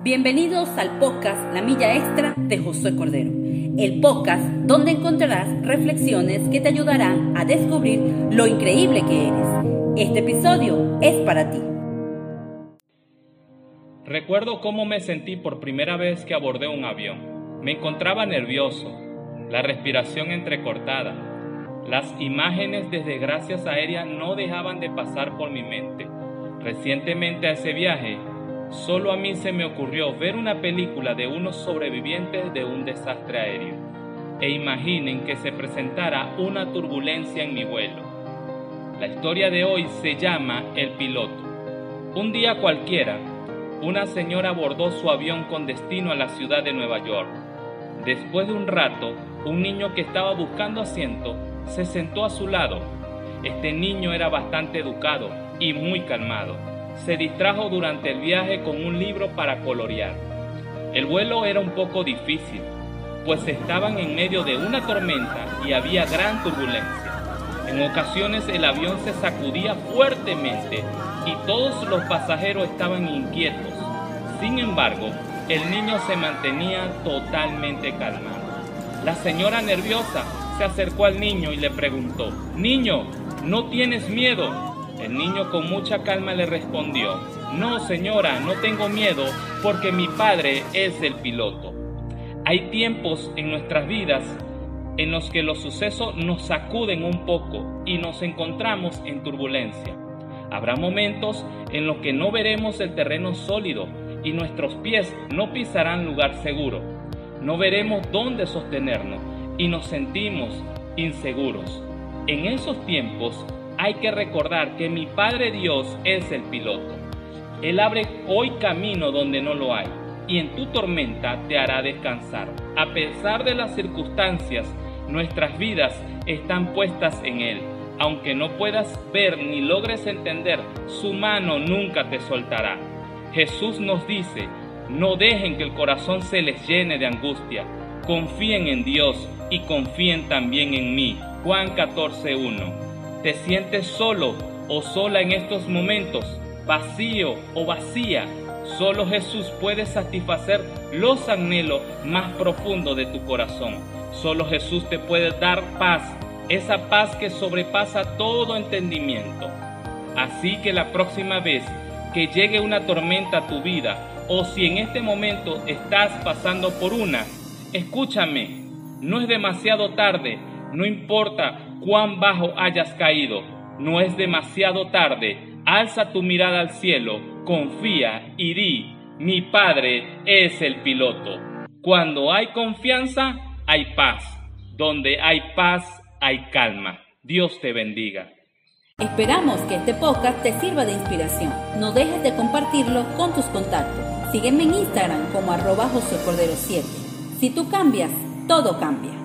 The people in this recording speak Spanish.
Bienvenidos al podcast La Milla Extra de Josué Cordero, el podcast donde encontrarás reflexiones que te ayudarán a descubrir lo increíble que eres. Este episodio es para ti. Recuerdo cómo me sentí por primera vez que abordé un avión. Me encontraba nervioso, la respiración entrecortada. Las imágenes de desgracias aéreas no dejaban de pasar por mi mente. Recientemente a ese viaje Solo a mí se me ocurrió ver una película de unos sobrevivientes de un desastre aéreo e imaginen que se presentara una turbulencia en mi vuelo. La historia de hoy se llama El piloto. Un día cualquiera, una señora abordó su avión con destino a la ciudad de Nueva York. Después de un rato, un niño que estaba buscando asiento se sentó a su lado. Este niño era bastante educado y muy calmado se distrajo durante el viaje con un libro para colorear. El vuelo era un poco difícil, pues estaban en medio de una tormenta y había gran turbulencia. En ocasiones el avión se sacudía fuertemente y todos los pasajeros estaban inquietos. Sin embargo, el niño se mantenía totalmente calmado. La señora nerviosa se acercó al niño y le preguntó, Niño, ¿no tienes miedo? El niño con mucha calma le respondió, no señora, no tengo miedo porque mi padre es el piloto. Hay tiempos en nuestras vidas en los que los sucesos nos sacuden un poco y nos encontramos en turbulencia. Habrá momentos en los que no veremos el terreno sólido y nuestros pies no pisarán lugar seguro. No veremos dónde sostenernos y nos sentimos inseguros. En esos tiempos hay que recordar que mi Padre Dios es el piloto. Él abre hoy camino donde no lo hay y en tu tormenta te hará descansar. A pesar de las circunstancias, nuestras vidas están puestas en Él. Aunque no puedas ver ni logres entender, su mano nunca te soltará. Jesús nos dice, no dejen que el corazón se les llene de angustia. Confíen en Dios y confíen también en mí. Juan 14.1 ¿Te sientes solo o sola en estos momentos? ¿Vacío o vacía? Solo Jesús puede satisfacer los anhelos más profundos de tu corazón. Solo Jesús te puede dar paz, esa paz que sobrepasa todo entendimiento. Así que la próxima vez que llegue una tormenta a tu vida o si en este momento estás pasando por una, escúchame, no es demasiado tarde, no importa cuán bajo hayas caído, no es demasiado tarde. Alza tu mirada al cielo, confía y di, mi Padre es el piloto. Cuando hay confianza, hay paz. Donde hay paz, hay calma. Dios te bendiga. Esperamos que este podcast te sirva de inspiración. No dejes de compartirlo con tus contactos. Sígueme en Instagram como arroba Cordero 7. Si tú cambias, todo cambia.